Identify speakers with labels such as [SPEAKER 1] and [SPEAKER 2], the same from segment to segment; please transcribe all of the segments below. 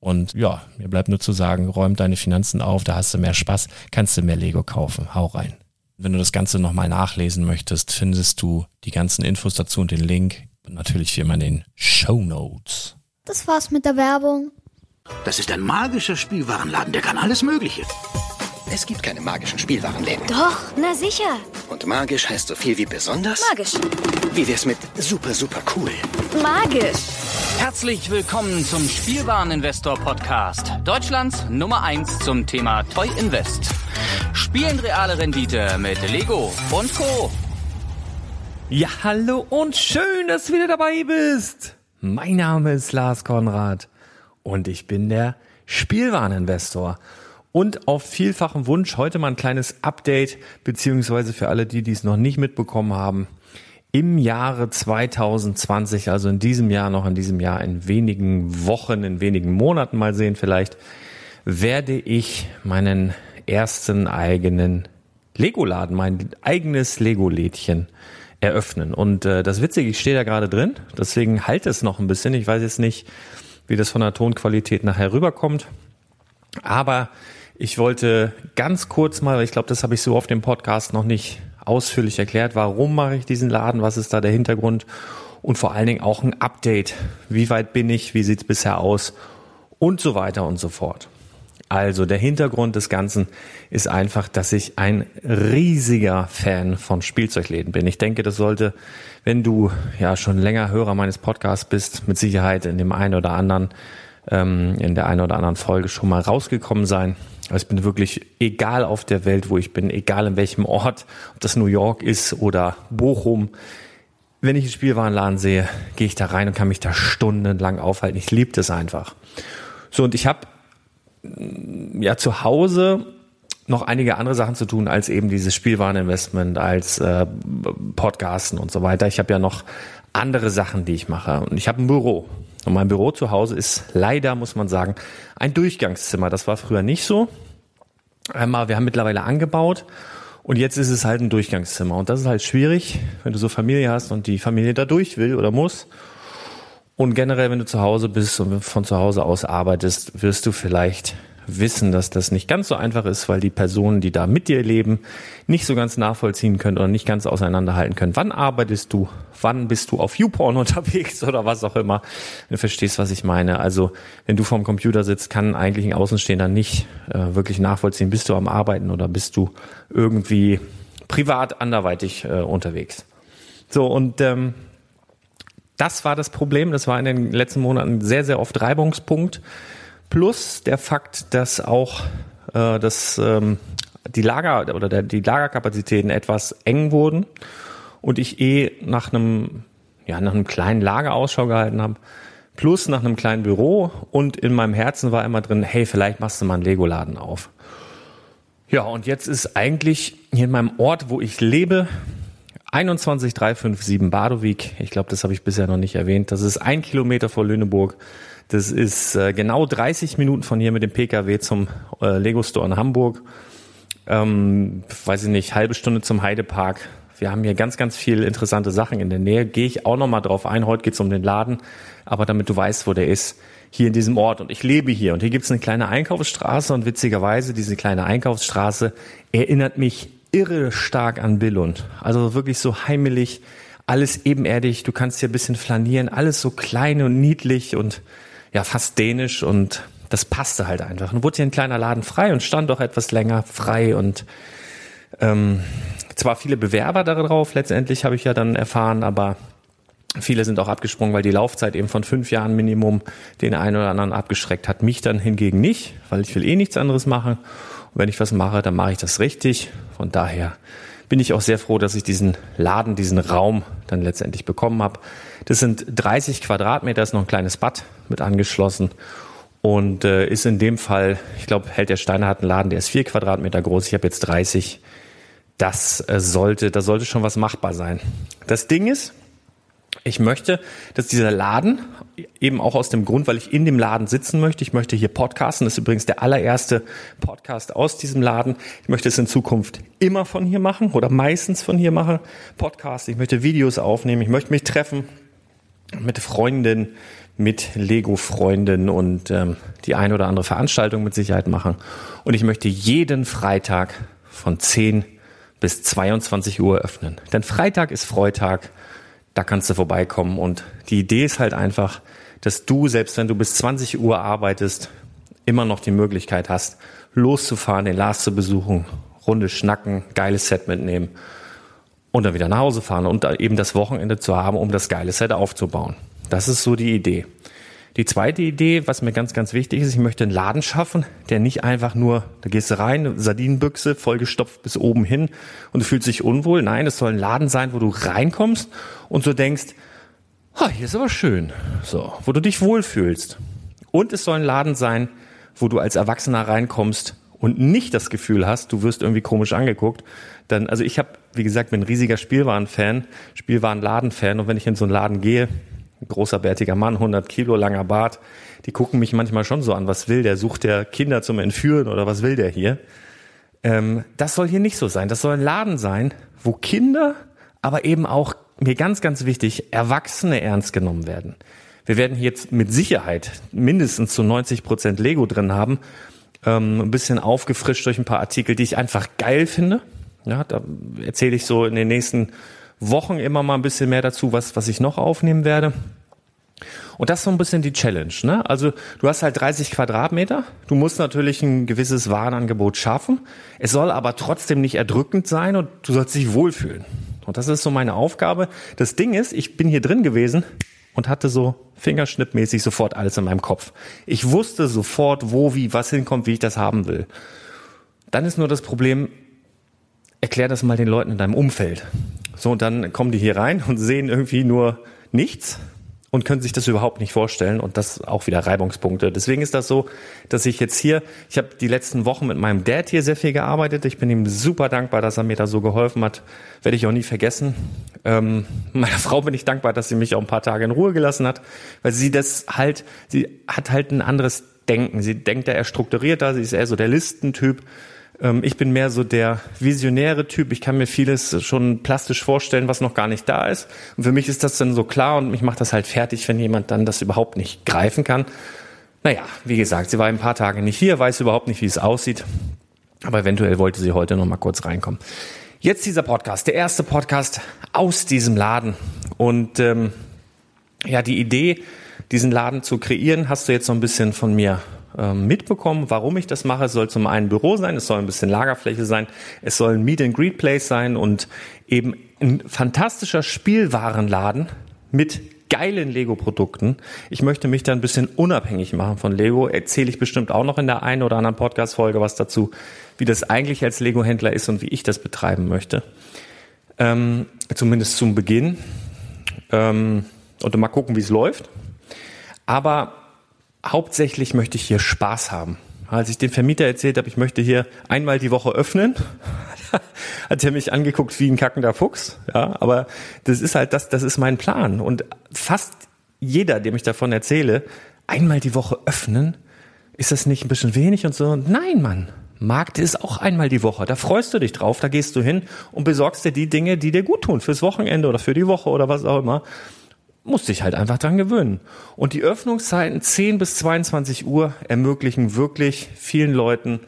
[SPEAKER 1] Und ja, mir bleibt nur zu sagen, räum deine Finanzen auf, da hast du mehr Spaß, kannst du mehr Lego kaufen. Hau rein. Wenn du das Ganze nochmal nachlesen möchtest, findest du die ganzen Infos dazu und den Link. Und natürlich wie immer in den Show Notes.
[SPEAKER 2] Das war's mit der Werbung.
[SPEAKER 3] Das ist ein magischer Spielwarenladen, der kann alles Mögliche.
[SPEAKER 4] Es gibt keine magischen Spielwarenläden.
[SPEAKER 2] Doch, na sicher.
[SPEAKER 4] Und magisch heißt so viel wie besonders?
[SPEAKER 2] Magisch.
[SPEAKER 4] Wie wär's mit super, super cool?
[SPEAKER 2] Magisch.
[SPEAKER 5] Herzlich willkommen zum Spielwareninvestor Podcast. Deutschlands Nummer 1 zum Thema Toy Invest. Spielen reale Rendite mit Lego und Co.
[SPEAKER 6] Ja, hallo und schön, dass du wieder dabei bist. Mein Name ist Lars Konrad und ich bin der Spielwareninvestor. Und auf vielfachen Wunsch heute mal ein kleines Update, beziehungsweise für alle die, die es noch nicht mitbekommen haben. Im Jahre 2020, also in diesem Jahr noch, in diesem Jahr, in wenigen Wochen, in wenigen Monaten mal sehen vielleicht, werde ich meinen ersten eigenen Lego-Laden, mein eigenes Lego-Lädchen eröffnen. Und äh, das Witzige, ich stehe da gerade drin, deswegen halte es noch ein bisschen. Ich weiß jetzt nicht, wie das von der Tonqualität nachher rüberkommt. Aber ich wollte ganz kurz mal, ich glaube, das habe ich so auf dem Podcast noch nicht ausführlich erklärt, warum mache ich diesen Laden, was ist da der Hintergrund und vor allen Dingen auch ein Update. Wie weit bin ich, wie sieht es bisher aus und so weiter und so fort. Also der Hintergrund des Ganzen ist einfach, dass ich ein riesiger Fan von Spielzeugläden bin. Ich denke, das sollte, wenn du ja schon länger Hörer meines Podcasts bist, mit Sicherheit in dem einen oder anderen, ähm, in der einen oder anderen Folge schon mal rausgekommen sein. Also ich bin wirklich, egal auf der Welt, wo ich bin, egal in welchem Ort, ob das New York ist oder Bochum, wenn ich einen Spielwarenladen sehe, gehe ich da rein und kann mich da stundenlang aufhalten. Ich liebe das einfach. So, und ich habe
[SPEAKER 1] ja zu Hause noch einige andere Sachen zu tun als eben dieses Spielwareninvestment, als äh, Podcasten und so weiter. Ich habe ja noch andere Sachen, die ich mache. Und ich habe ein Büro. Und mein Büro zu Hause ist leider, muss man sagen, ein Durchgangszimmer. Das war früher nicht so. Einmal, wir haben mittlerweile angebaut und jetzt ist es halt ein Durchgangszimmer. Und das ist halt schwierig, wenn du so Familie hast und die Familie da durch will oder muss. Und generell, wenn du zu Hause bist und von zu Hause aus arbeitest, wirst du vielleicht wissen, dass das nicht ganz so einfach ist, weil die Personen, die da mit dir leben, nicht so ganz nachvollziehen können oder nicht ganz auseinanderhalten können. Wann arbeitest du? Wann bist du auf YouPorn unterwegs oder was auch immer? Du verstehst, was ich meine. Also, wenn du vorm Computer sitzt, kann eigentlich ein Außenstehender nicht äh, wirklich nachvollziehen, bist du am Arbeiten oder bist du irgendwie privat anderweitig äh, unterwegs. So, und ähm, das war das Problem. Das war in den letzten Monaten sehr, sehr oft Reibungspunkt. Plus der Fakt, dass auch äh, das, ähm, die Lager oder der, die Lagerkapazitäten etwas eng wurden und ich eh nach einem, ja, nach einem kleinen Lager Ausschau gehalten habe, plus nach einem kleinen Büro und in meinem Herzen war immer drin, hey, vielleicht machst du mal einen Lego-Laden auf. Ja, und jetzt ist eigentlich hier in meinem Ort, wo ich lebe, 21357 Badowik. Ich glaube, das habe ich bisher noch nicht erwähnt. Das ist ein Kilometer vor Lüneburg. Das ist äh, genau 30 Minuten von hier mit dem Pkw zum äh, Lego Store in Hamburg. Ähm, weiß ich nicht, halbe Stunde zum Heidepark. Wir haben hier ganz, ganz viel interessante Sachen in der Nähe. Gehe ich auch noch mal drauf ein. Heute geht's um den Laden, aber damit du weißt, wo der ist, hier in diesem Ort. Und ich lebe hier. Und hier gibt's eine kleine Einkaufsstraße. Und witzigerweise, diese kleine Einkaufsstraße erinnert mich irre stark an Billund. Also wirklich so heimelig, alles ebenerdig. Du kannst hier ein bisschen flanieren, alles so klein und niedlich und ja fast dänisch und das passte halt einfach. Und wurde hier ein kleiner Laden frei und stand auch etwas länger frei und ähm, zwar viele Bewerber darauf, letztendlich habe ich ja dann erfahren, aber viele sind auch abgesprungen, weil die Laufzeit eben von fünf Jahren Minimum den einen oder anderen abgeschreckt hat. Mich dann hingegen nicht, weil ich will eh nichts anderes machen. Und wenn ich was mache, dann mache ich das richtig. Von daher bin ich auch sehr froh, dass ich diesen Laden, diesen Raum dann letztendlich bekommen habe. Das sind 30 Quadratmeter, ist noch ein kleines Bad mit angeschlossen und äh, ist in dem Fall, ich glaube, Held der Steine hat einen Laden, der ist vier Quadratmeter groß. Ich habe jetzt 30. Das äh, sollte, da sollte schon was machbar sein. Das Ding ist, ich möchte, dass dieser Laden, eben auch aus dem Grund, weil ich in dem Laden sitzen möchte, ich möchte hier podcasten, das ist übrigens der allererste Podcast aus diesem Laden. Ich möchte es in Zukunft immer von hier machen oder meistens von hier machen. Podcast, ich möchte Videos aufnehmen, ich möchte mich treffen mit Freunden, mit Lego-Freunden und ähm, die eine oder andere Veranstaltung mit Sicherheit machen. Und ich möchte jeden Freitag von 10 bis 22 Uhr öffnen. Denn Freitag ist Freitag da kannst du vorbeikommen. Und die Idee ist halt einfach, dass du, selbst wenn du bis 20 Uhr arbeitest, immer noch die Möglichkeit hast, loszufahren, den Lars zu besuchen, Runde schnacken, geiles Set mitnehmen und dann wieder nach Hause fahren und eben das Wochenende zu haben, um das geile Set aufzubauen. Das ist so die Idee. Die zweite Idee, was mir ganz, ganz wichtig ist, ich möchte einen Laden schaffen, der nicht einfach nur, da gehst du rein, Sardinenbüchse, vollgestopft bis oben hin und du fühlst dich unwohl. Nein, es soll ein Laden sein, wo du reinkommst und so denkst, ha, hier ist aber schön. So, wo du dich wohlfühlst. Und es soll ein Laden sein, wo du als Erwachsener reinkommst und nicht das Gefühl hast, du wirst irgendwie komisch angeguckt. Dann, also ich habe, wie gesagt, bin ein riesiger Spielwarenfan, Spielwarenladen-Fan und wenn ich in so einen Laden gehe, großer bärtiger Mann, 100 Kilo langer Bart, die gucken mich manchmal schon so an, was will der? Sucht der Kinder zum Entführen oder was will der hier? Ähm, das soll hier nicht so sein. Das soll ein Laden sein, wo Kinder, aber eben auch, mir ganz, ganz wichtig, Erwachsene ernst genommen werden. Wir werden hier jetzt mit Sicherheit mindestens zu 90 Prozent Lego drin haben. Ähm, ein bisschen aufgefrischt durch ein paar Artikel, die ich einfach geil finde. Ja, da erzähle ich so in den nächsten Wochen immer mal ein bisschen mehr dazu, was, was ich noch aufnehmen werde. Und das ist so ein bisschen die Challenge. Ne? Also du hast halt 30 Quadratmeter. Du musst natürlich ein gewisses Warenangebot schaffen. Es soll aber trotzdem nicht erdrückend sein und du sollst dich wohlfühlen. Und das ist so meine Aufgabe. Das Ding ist, ich bin hier drin gewesen und hatte so fingerschnippmäßig sofort alles in meinem Kopf. Ich wusste sofort, wo, wie, was hinkommt, wie ich das haben will. Dann ist nur das Problem, erklär das mal den Leuten in deinem Umfeld. So, und dann kommen die hier rein und sehen irgendwie nur nichts und können sich das überhaupt nicht vorstellen und das auch wieder Reibungspunkte. Deswegen ist das so, dass ich jetzt hier, ich habe die letzten Wochen mit meinem Dad hier sehr viel gearbeitet. Ich bin ihm super dankbar, dass er mir da so geholfen hat. Werde ich auch nie vergessen. Ähm, meiner Frau bin ich dankbar, dass sie mich auch ein paar Tage in Ruhe gelassen hat, weil sie das halt, sie hat halt ein anderes Denken. Sie denkt da eher strukturierter, sie ist eher so der Listentyp. Ähm, ich bin mehr so der visionäre Typ. Ich kann mir vieles schon plastisch vorstellen, was noch gar nicht da ist. Und für mich ist das dann so klar und mich macht das halt fertig, wenn jemand dann das überhaupt nicht greifen kann. Naja, wie gesagt, sie war ein paar Tage nicht hier, weiß überhaupt nicht, wie es aussieht. Aber eventuell wollte sie heute noch mal kurz reinkommen. Jetzt dieser Podcast, der erste Podcast aus diesem Laden. Und ähm, ja, die Idee, diesen Laden zu kreieren, hast du jetzt so ein bisschen von mir mitbekommen, warum ich das mache. Es soll zum einen Büro sein, es soll ein bisschen Lagerfläche sein, es soll ein Meet and Greet Place sein und eben ein fantastischer Spielwarenladen mit geilen Lego-Produkten. Ich möchte mich da ein bisschen unabhängig machen von Lego. Erzähle ich bestimmt auch noch in der einen oder anderen Podcast-Folge was dazu, wie das eigentlich als Lego-Händler ist und wie ich das betreiben möchte. Ähm, zumindest zum Beginn. Ähm, und mal gucken, wie es läuft. Aber hauptsächlich möchte ich hier Spaß haben. Als ich dem Vermieter erzählt habe, ich möchte hier einmal die Woche öffnen, hat er mich angeguckt wie ein kackender Fuchs. Ja, aber das ist halt das, das ist mein Plan. Und fast jeder, dem ich davon erzähle, einmal die Woche öffnen, ist das nicht ein bisschen wenig und so? Nein, Mann. Markt ist auch einmal die Woche. Da freust du dich drauf, da gehst du hin und besorgst dir die Dinge, die dir gut tun, fürs Wochenende oder für die Woche oder was auch immer musste ich halt einfach dran gewöhnen. Und die Öffnungszeiten 10 bis 22 Uhr ermöglichen wirklich vielen Leuten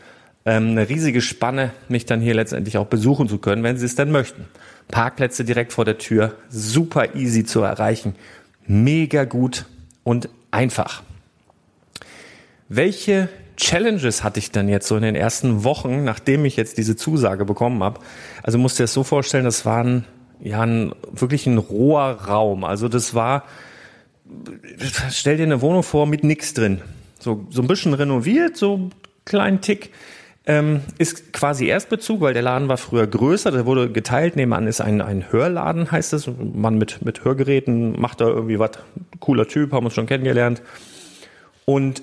[SPEAKER 1] ähm, eine riesige Spanne, mich dann hier letztendlich auch besuchen zu können, wenn sie es denn möchten. Parkplätze direkt vor der Tür, super easy zu erreichen, mega gut und einfach. Welche Challenges hatte ich dann jetzt so in den ersten Wochen, nachdem ich jetzt diese Zusage bekommen habe? Also musst du dir das so vorstellen, das waren ja, ein, wirklich ein roher Raum. Also das war, stell dir eine Wohnung vor mit nix drin. So, so ein bisschen renoviert, so einen kleinen Tick. Ähm, ist quasi Erstbezug, weil der Laden war früher größer, der wurde geteilt. Nebenan ist ein, ein Hörladen, heißt es. Man mit, mit Hörgeräten macht da irgendwie was. Cooler Typ, haben uns schon kennengelernt. Und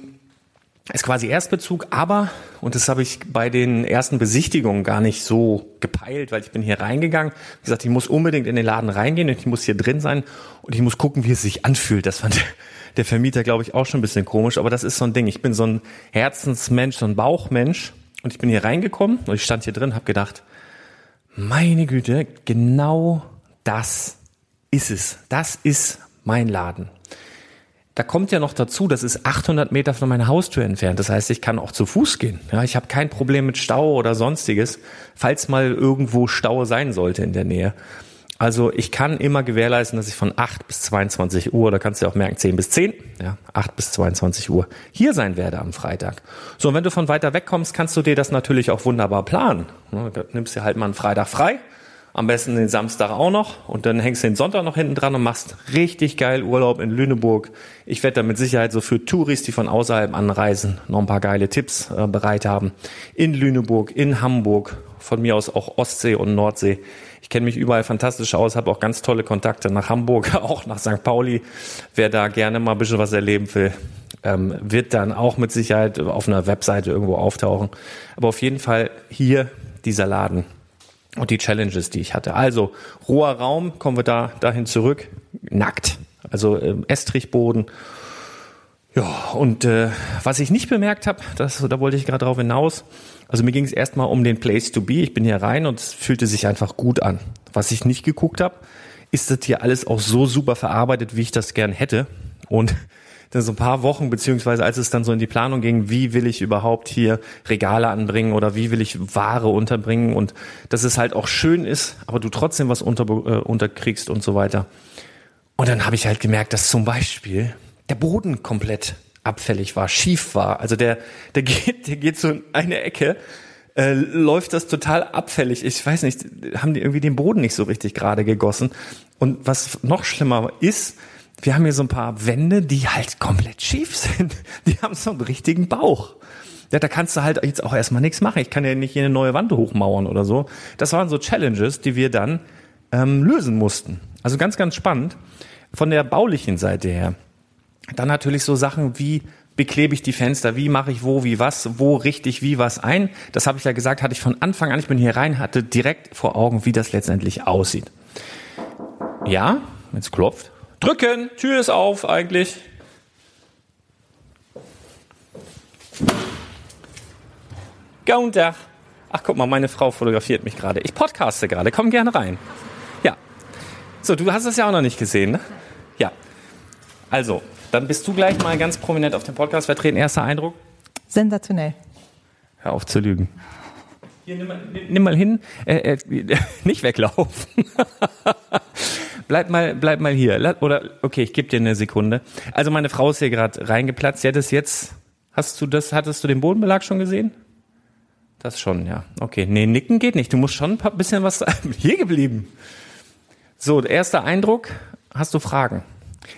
[SPEAKER 1] ist quasi Erstbezug, aber, und das habe ich bei den ersten Besichtigungen gar nicht so gepeilt, weil ich bin hier reingegangen, wie gesagt, ich muss unbedingt in den Laden reingehen und ich muss hier drin sein und ich muss gucken, wie es sich anfühlt. Das fand der Vermieter, glaube ich, auch schon ein bisschen komisch, aber das ist so ein Ding. Ich bin so ein Herzensmensch, so ein Bauchmensch und ich bin hier reingekommen und ich stand hier drin, habe gedacht, meine Güte, genau das ist es. Das ist mein Laden. Da kommt ja noch dazu, das ist 800 Meter von meiner Haustür entfernt. Das heißt, ich kann auch zu Fuß gehen. Ja, ich habe kein Problem mit Stau oder sonstiges, falls mal irgendwo Stau sein sollte in der Nähe. Also ich kann immer gewährleisten, dass ich von 8 bis 22 Uhr, da kannst du auch merken, 10 bis 10, ja, 8 bis 22 Uhr hier sein werde am Freitag. So, und wenn du von weiter weg kommst, kannst du dir das natürlich auch wunderbar planen. Da nimmst du halt mal einen Freitag frei am besten den Samstag auch noch und dann hängst du den Sonntag noch hinten dran und machst richtig geil Urlaub in Lüneburg. Ich werde da mit Sicherheit so für Touris, die von außerhalb anreisen, noch ein paar geile Tipps äh, bereit haben. In Lüneburg, in Hamburg, von mir aus auch Ostsee und Nordsee. Ich kenne mich überall fantastisch aus, habe auch ganz tolle Kontakte nach Hamburg, auch nach St. Pauli. Wer da gerne mal ein bisschen was erleben will, ähm, wird dann auch mit Sicherheit auf einer Webseite irgendwo auftauchen. Aber auf jeden Fall hier dieser Laden und die Challenges, die ich hatte. Also roher Raum, kommen wir da dahin zurück, nackt, also äh, Estrichboden. Ja, und äh, was ich nicht bemerkt habe, da wollte ich gerade drauf hinaus, also mir ging es erstmal um den Place to be. Ich bin hier rein und es fühlte sich einfach gut an. Was ich nicht geguckt habe, ist das hier alles auch so super verarbeitet, wie ich das gern hätte. Und dann so ein paar Wochen, beziehungsweise als es dann so in die Planung ging, wie will ich überhaupt hier Regale anbringen oder wie will ich Ware unterbringen und dass es halt auch schön ist, aber du trotzdem was unter, äh, unterkriegst und so weiter. Und dann habe ich halt gemerkt, dass zum Beispiel der Boden komplett abfällig war, schief war. Also der, der geht, der geht so in eine Ecke, äh, läuft das total abfällig. Ich weiß nicht, haben die irgendwie den Boden nicht so richtig gerade gegossen. Und was noch schlimmer ist, wir haben hier so ein paar Wände, die halt komplett schief sind. Die haben so einen richtigen Bauch. Ja, da kannst du halt jetzt auch erstmal nichts machen. Ich kann ja nicht hier eine neue Wand hochmauern oder so. Das waren so Challenges, die wir dann ähm, lösen mussten. Also ganz, ganz spannend. von der baulichen Seite her. Dann natürlich so Sachen wie beklebe ich die Fenster, wie mache ich wo, wie was, wo richte ich wie was ein. Das habe ich ja gesagt, hatte ich von Anfang an, ich bin hier rein, hatte direkt vor Augen, wie das letztendlich aussieht. Ja, jetzt klopft. Drücken, Tür ist auf eigentlich. Guten Tag. Ach, guck mal, meine Frau fotografiert mich gerade. Ich podcaste gerade. Komm gerne rein. Ja. So, du hast es ja auch noch nicht gesehen, ne? Ja. Also, dann bist du gleich mal ganz prominent auf dem Podcast vertreten. Erster Eindruck?
[SPEAKER 7] Sensationell.
[SPEAKER 1] Hör auf zu lügen. Hier, nimm mal, nimm mal hin. Äh, äh, nicht weglaufen. Bleib mal, bleib mal hier. Oder, okay, ich gebe dir eine Sekunde. Also meine Frau ist hier gerade reingeplatzt. Sie hat es jetzt, hast du das, hattest du den Bodenbelag schon gesehen? Das schon, ja. Okay, nee, nicken geht nicht. Du musst schon ein bisschen was hier geblieben. So, erster Eindruck. Hast du Fragen?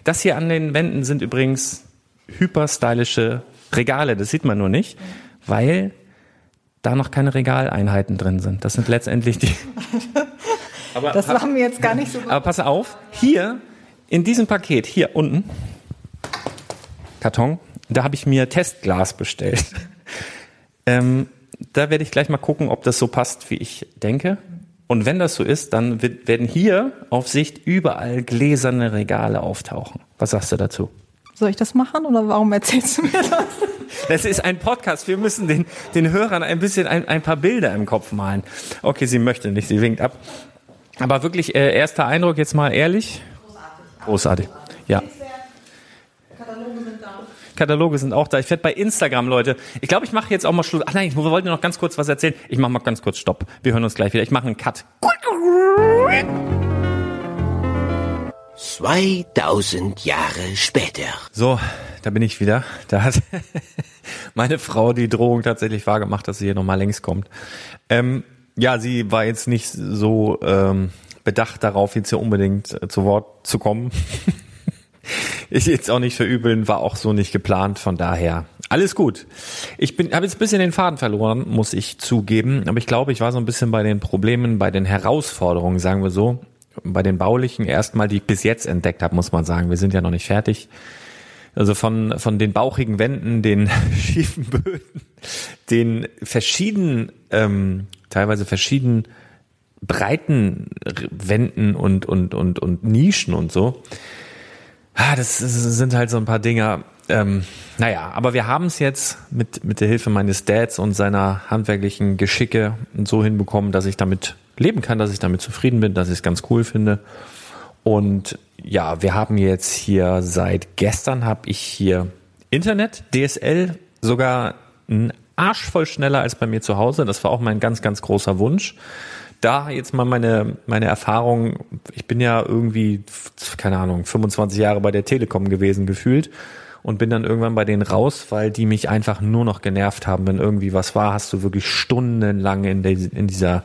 [SPEAKER 1] Das hier an den Wänden sind übrigens hyperstylische Regale. Das sieht man nur nicht, weil da noch keine Regaleinheiten drin sind. Das sind letztendlich die. Aber,
[SPEAKER 7] Das war mir jetzt gar nicht so
[SPEAKER 1] aber pass auf, hier in diesem Paket, hier unten, Karton, da habe ich mir Testglas bestellt. ähm, da werde ich gleich mal gucken, ob das so passt, wie ich denke. Und wenn das so ist, dann wird, werden hier auf Sicht überall gläserne Regale auftauchen. Was sagst du dazu?
[SPEAKER 7] Soll ich das machen oder warum erzählst du mir das?
[SPEAKER 1] Das ist ein Podcast. Wir müssen den, den Hörern ein bisschen ein, ein paar Bilder im Kopf malen. Okay, sie möchte nicht, sie winkt ab. Aber wirklich, äh, erster Eindruck jetzt mal ehrlich? Großartig. Großartig. Ja. Kataloge sind auch da. Ich werde bei Instagram, Leute. Ich glaube, ich mache jetzt auch mal Schluss. Ach nein, ich wollte noch ganz kurz was erzählen. Ich mache mal ganz kurz Stopp. Wir hören uns gleich wieder. Ich mache einen Cut.
[SPEAKER 4] 2000 Jahre später.
[SPEAKER 1] So, da bin ich wieder. Da hat meine Frau die Drohung tatsächlich wahrgemacht, dass sie hier nochmal längs kommt. Ähm, ja, sie war jetzt nicht so ähm, bedacht darauf, jetzt hier unbedingt äh, zu Wort zu kommen. ich jetzt auch nicht verübeln, war auch so nicht geplant, von daher alles gut. Ich habe jetzt ein bisschen den Faden verloren, muss ich zugeben, aber ich glaube, ich war so ein bisschen bei den Problemen, bei den Herausforderungen, sagen wir so, bei den baulichen erstmal, die ich bis jetzt entdeckt habe, muss man sagen. Wir sind ja noch nicht fertig. Also von, von den bauchigen Wänden, den schiefen Böden, den verschiedenen, ähm, teilweise verschieden breiten Wänden und, und, und, und Nischen und so. Ah, das sind halt so ein paar Dinger. Ähm, naja, aber wir haben es jetzt mit, mit der Hilfe meines Dads und seiner handwerklichen Geschicke so hinbekommen, dass ich damit leben kann, dass ich damit zufrieden bin, dass ich es ganz cool finde. Und ja, wir haben jetzt hier seit gestern habe ich hier Internet, DSL, sogar ein Arsch voll schneller als bei mir zu Hause. Das war auch mein ganz, ganz großer Wunsch. Da jetzt mal meine, meine Erfahrung, ich bin ja irgendwie, keine Ahnung, 25 Jahre bei der Telekom gewesen gefühlt und bin dann irgendwann bei denen raus, weil die mich einfach nur noch genervt haben. Wenn irgendwie was war, hast du wirklich stundenlang in, der, in dieser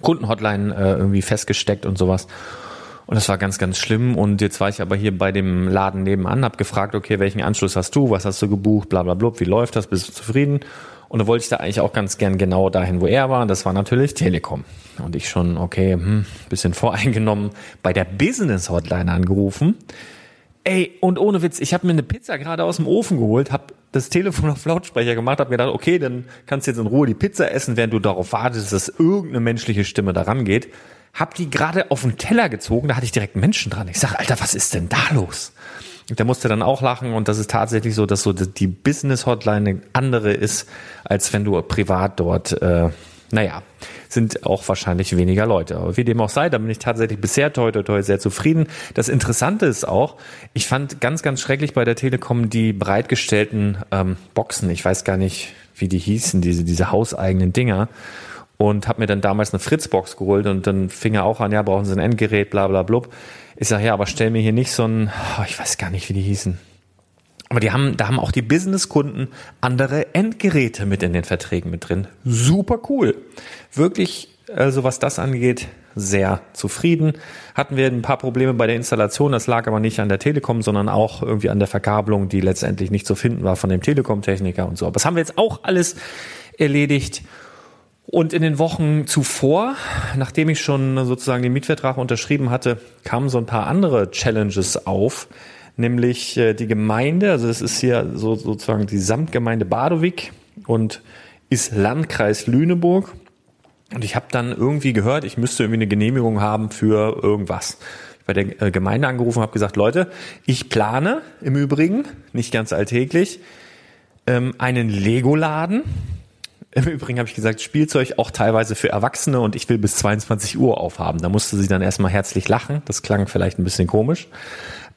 [SPEAKER 1] Kundenhotline äh, irgendwie festgesteckt und sowas. Und das war ganz, ganz schlimm. Und jetzt war ich aber hier bei dem Laden nebenan, hab gefragt, okay, welchen Anschluss hast du, was hast du gebucht, bla bla bla, wie läuft das, bist du zufrieden? Und da wollte ich da eigentlich auch ganz gern genau dahin, wo er war. Und das war natürlich Telekom. Und ich schon, okay, hm, bisschen voreingenommen, bei der Business Hotline angerufen. Ey, und ohne Witz, ich habe mir eine Pizza gerade aus dem Ofen geholt, habe das Telefon auf Lautsprecher gemacht, habe mir gedacht, okay, dann kannst du jetzt in Ruhe die Pizza essen, während du darauf wartest, dass irgendeine menschliche Stimme daran geht. Hab die gerade auf den Teller gezogen, da hatte ich direkt Menschen dran. Ich sag, Alter, was ist denn da los? Und der musste dann auch lachen und das ist tatsächlich so, dass so die Business Hotline eine andere ist, als wenn du privat dort, äh, naja, sind auch wahrscheinlich weniger Leute. Aber wie dem auch sei, da bin ich tatsächlich bisher toi, toi, toi sehr zufrieden. Das Interessante ist auch, ich fand ganz, ganz schrecklich bei der Telekom die bereitgestellten ähm, Boxen. Ich weiß gar nicht, wie die hießen, diese, diese hauseigenen Dinger. Und habe mir dann damals eine Fritzbox geholt und dann fing er auch an, ja, brauchen Sie ein Endgerät, bla bla blub. Ich sage, ja, aber stell mir hier nicht so ein, oh, ich weiß gar nicht, wie die hießen. Aber die haben, da haben auch die Businesskunden andere Endgeräte mit in den Verträgen mit drin. Super cool. Wirklich, also was das angeht, sehr zufrieden. Hatten wir ein paar Probleme bei der Installation. Das lag aber nicht an der Telekom, sondern auch irgendwie an der Verkabelung, die letztendlich nicht zu finden war von dem Telekom-Techniker und so. Aber das haben wir jetzt auch alles erledigt. Und in den Wochen zuvor, nachdem ich schon sozusagen den Mietvertrag unterschrieben hatte, kamen so ein paar andere Challenges auf, nämlich äh, die Gemeinde, also es ist hier so sozusagen die Samtgemeinde Badowik und ist Landkreis Lüneburg. Und ich habe dann irgendwie gehört, ich müsste irgendwie eine Genehmigung haben für irgendwas. Bei der äh, Gemeinde angerufen habe gesagt, Leute, ich plane im Übrigen, nicht ganz alltäglich, ähm, einen Lego-Laden im Übrigen habe ich gesagt, Spielzeug auch teilweise für Erwachsene und ich will bis 22 Uhr aufhaben. Da musste sie dann erstmal herzlich lachen. Das klang vielleicht ein bisschen komisch.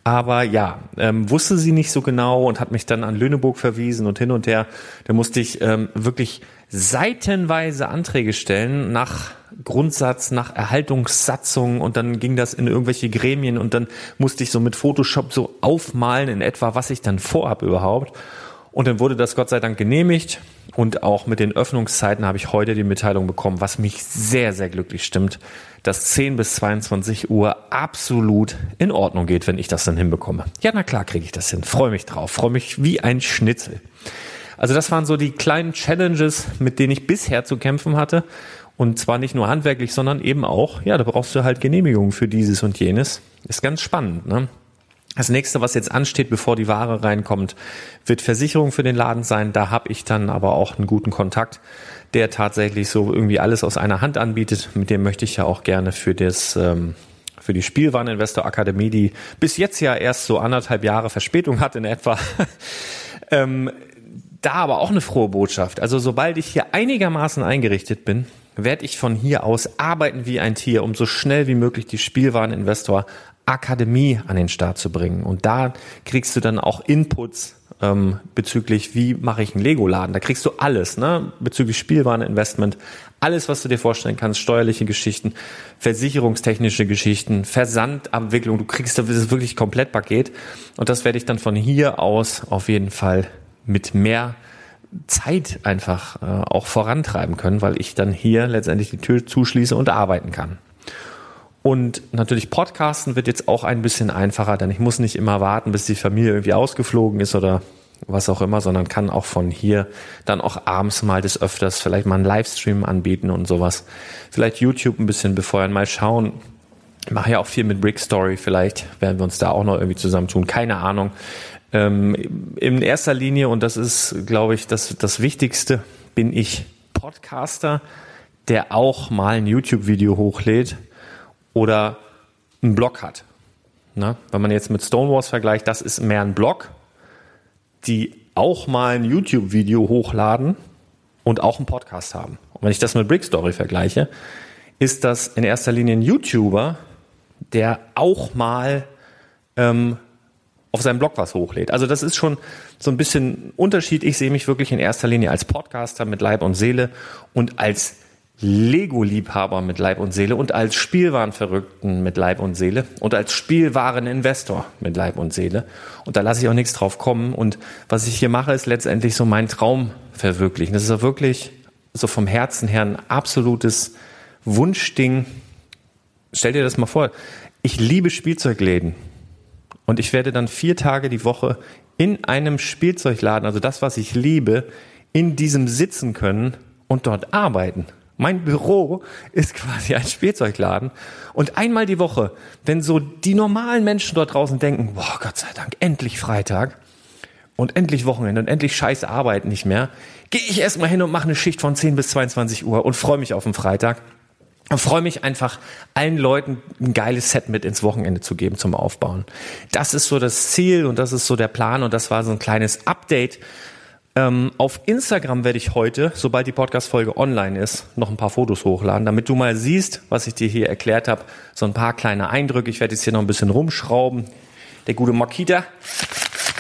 [SPEAKER 1] Aber ja, ähm, wusste sie nicht so genau und hat mich dann an Lüneburg verwiesen und hin und her. Da musste ich ähm, wirklich seitenweise Anträge stellen nach Grundsatz, nach Erhaltungssatzung und dann ging das in irgendwelche Gremien und dann musste ich so mit Photoshop so aufmalen in etwa, was ich dann vorhab überhaupt. Und dann wurde das Gott sei Dank genehmigt. Und auch mit den Öffnungszeiten habe ich heute die Mitteilung bekommen, was mich sehr, sehr glücklich stimmt, dass 10 bis 22 Uhr absolut in Ordnung geht, wenn ich das dann hinbekomme. Ja, na klar kriege ich das hin. Freue mich drauf. Freue mich wie ein Schnitzel. Also das waren so die kleinen Challenges, mit denen ich bisher zu kämpfen hatte. Und zwar nicht nur handwerklich, sondern eben auch, ja, da brauchst du halt Genehmigungen für dieses und jenes. Ist ganz spannend, ne? Das nächste, was jetzt ansteht, bevor die Ware reinkommt, wird Versicherung für den Laden sein. Da habe ich dann aber auch einen guten Kontakt, der tatsächlich so irgendwie alles aus einer Hand anbietet. Mit dem möchte ich ja auch gerne für das ähm, für die Spielwareninvestor Akademie, die bis jetzt ja erst so anderthalb Jahre Verspätung hat in etwa. ähm, da aber auch eine frohe Botschaft. Also sobald ich hier einigermaßen eingerichtet bin, werde ich von hier aus arbeiten wie ein Tier, um so schnell wie möglich die Spielwareninvestor Akademie an den Start zu bringen. Und da kriegst du dann auch Inputs ähm, bezüglich, wie mache ich einen Lego-Laden. Da kriegst du alles, ne? bezüglich Spielwareninvestment, alles, was du dir vorstellen kannst, steuerliche Geschichten, versicherungstechnische Geschichten, Versandabwicklung. Du kriegst das wirklich komplett Paket. Und das werde ich dann von hier aus auf jeden Fall mit mehr Zeit einfach äh, auch vorantreiben können, weil ich dann hier letztendlich die Tür zuschließe und arbeiten kann. Und natürlich Podcasten wird jetzt auch ein bisschen einfacher, denn ich muss nicht immer warten, bis die Familie irgendwie ausgeflogen ist oder was auch immer, sondern kann auch von hier dann auch abends mal des Öfters vielleicht mal einen Livestream anbieten und sowas. Vielleicht YouTube ein bisschen befeuern, mal schauen. Ich mache ja auch viel mit Brick Story, vielleicht werden wir uns da auch noch irgendwie zusammentun, keine Ahnung. Ähm, in erster Linie, und das ist, glaube ich, das, das Wichtigste, bin ich Podcaster, der auch mal ein YouTube-Video hochlädt oder einen Blog hat. Ne? Wenn man jetzt mit Stonewalls vergleicht, das ist mehr ein Blog, die auch mal ein YouTube-Video hochladen und auch einen Podcast haben. Und wenn ich das mit Brickstory vergleiche, ist das in erster Linie ein YouTuber, der auch mal ähm, auf seinem Blog was hochlädt. Also das ist schon so ein bisschen Unterschied. Ich sehe mich wirklich in erster Linie als Podcaster mit Leib und Seele und als Lego-Liebhaber mit Leib und Seele und als Spielwarenverrückten mit Leib und Seele und als Spielwareninvestor mit Leib und Seele. Und da lasse ich auch nichts drauf kommen. Und was ich hier mache, ist letztendlich so mein Traum verwirklichen. Das ist auch wirklich so vom Herzen her ein absolutes Wunschding. Stell dir das mal vor. Ich liebe Spielzeugläden. Und ich werde dann vier Tage die Woche in einem Spielzeugladen, also das, was ich liebe, in diesem sitzen können und dort arbeiten. Mein Büro ist quasi ein Spielzeugladen. Und einmal die Woche, wenn so die normalen Menschen dort draußen denken, boah, Gott sei Dank, endlich Freitag und endlich Wochenende und endlich scheiße Arbeit nicht mehr, gehe ich erstmal hin und mache eine Schicht von 10 bis 22 Uhr und freue mich auf den Freitag. Und freue mich einfach, allen Leuten ein geiles Set mit ins Wochenende zu geben zum Aufbauen. Das ist so das Ziel und das ist so der Plan und das war so ein kleines Update ähm, auf Instagram werde ich heute, sobald die Podcast-Folge online ist, noch ein paar Fotos hochladen, damit du mal siehst, was ich dir hier erklärt habe. So ein paar kleine Eindrücke. Ich werde jetzt hier noch ein bisschen rumschrauben. Der gute Makita.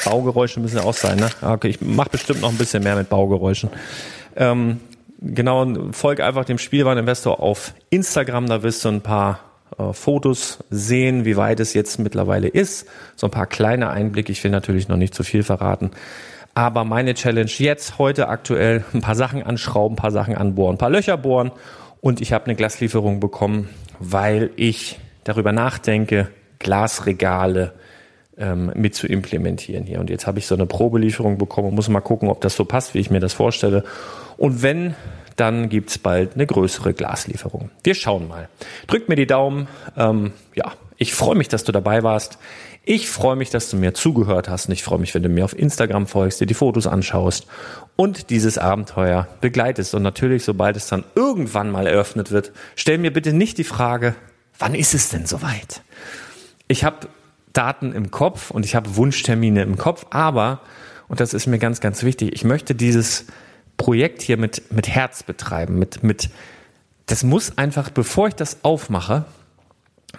[SPEAKER 1] Baugeräusche müssen ja auch sein, ne? Ah, okay, ich mache bestimmt noch ein bisschen mehr mit Baugeräuschen. Ähm, genau, folg einfach dem Spielwareninvestor auf Instagram, da wirst du ein paar äh, Fotos sehen, wie weit es jetzt mittlerweile ist. So ein paar kleine Einblicke. Ich will natürlich noch nicht zu viel verraten. Aber meine Challenge jetzt, heute aktuell, ein paar Sachen anschrauben, ein paar Sachen anbohren, ein paar Löcher bohren. Und ich habe eine Glaslieferung bekommen, weil ich darüber nachdenke, Glasregale ähm, mit zu implementieren hier. Und jetzt habe ich so eine Probelieferung bekommen und muss mal gucken, ob das so passt, wie ich mir das vorstelle. Und wenn, dann gibt's bald eine größere Glaslieferung. Wir schauen mal. Drückt mir die Daumen. Ähm, ja, ich freue mich, dass du dabei warst. Ich freue mich, dass du mir zugehört hast und ich freue mich, wenn du mir auf Instagram folgst, dir die Fotos anschaust und dieses Abenteuer begleitest. Und natürlich, sobald es dann irgendwann mal eröffnet wird, stell mir bitte nicht die Frage, wann ist es denn soweit? Ich habe Daten im Kopf und ich habe Wunschtermine im Kopf, aber, und das ist mir ganz, ganz wichtig, ich möchte dieses Projekt hier mit, mit Herz betreiben, mit, mit, das muss einfach, bevor ich das aufmache,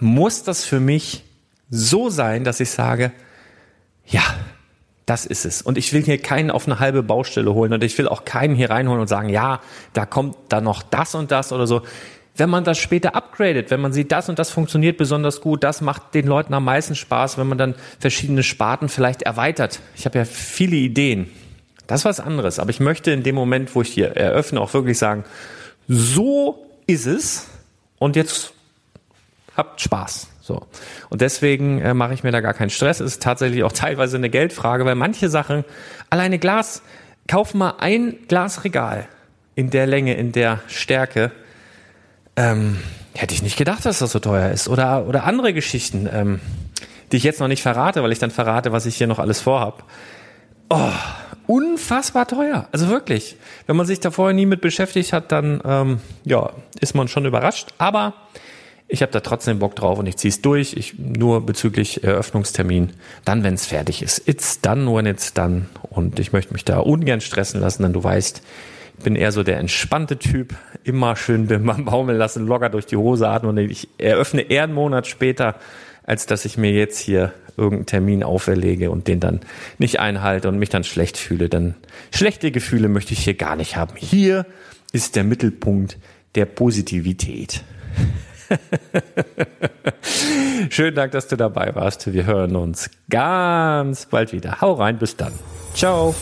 [SPEAKER 1] muss das für mich so sein, dass ich sage, ja, das ist es. Und ich will hier keinen auf eine halbe Baustelle holen und ich will auch keinen hier reinholen und sagen, ja, da kommt da noch das und das oder so. Wenn man das später upgradet, wenn man sieht, das und das funktioniert besonders gut, das macht den Leuten am meisten Spaß, wenn man dann verschiedene Sparten vielleicht erweitert. Ich habe ja viele Ideen. Das ist was anderes. Aber ich möchte in dem Moment, wo ich hier eröffne, auch wirklich sagen, so ist es und jetzt habt Spaß. So. Und deswegen äh, mache ich mir da gar keinen Stress. Es ist tatsächlich auch teilweise eine Geldfrage, weil manche Sachen, alleine Glas, kauf mal ein Glasregal in der Länge, in der Stärke. Ähm, hätte ich nicht gedacht, dass das so teuer ist. Oder, oder andere Geschichten, ähm, die ich jetzt noch nicht verrate, weil ich dann verrate, was ich hier noch alles vorhab. Oh, unfassbar teuer. Also wirklich. Wenn man sich da vorher nie mit beschäftigt hat, dann ähm, ja, ist man schon überrascht. Aber ich habe da trotzdem Bock drauf und ich ziehe es durch. Ich nur bezüglich Eröffnungstermin. Dann, wenn es fertig ist. It's done when it's done. Und ich möchte mich da ungern stressen lassen, denn du weißt, ich bin eher so der entspannte Typ. Immer schön beim Baumeln lassen, locker durch die Hose atmen und ich eröffne eher einen Monat später, als dass ich mir jetzt hier irgendeinen Termin auferlege und den dann nicht einhalte und mich dann schlecht fühle. Denn schlechte Gefühle möchte ich hier gar nicht haben. Hier ist der Mittelpunkt der Positivität. Schönen Dank, dass du dabei warst. Wir hören uns ganz bald wieder. Hau rein, bis dann. Ciao.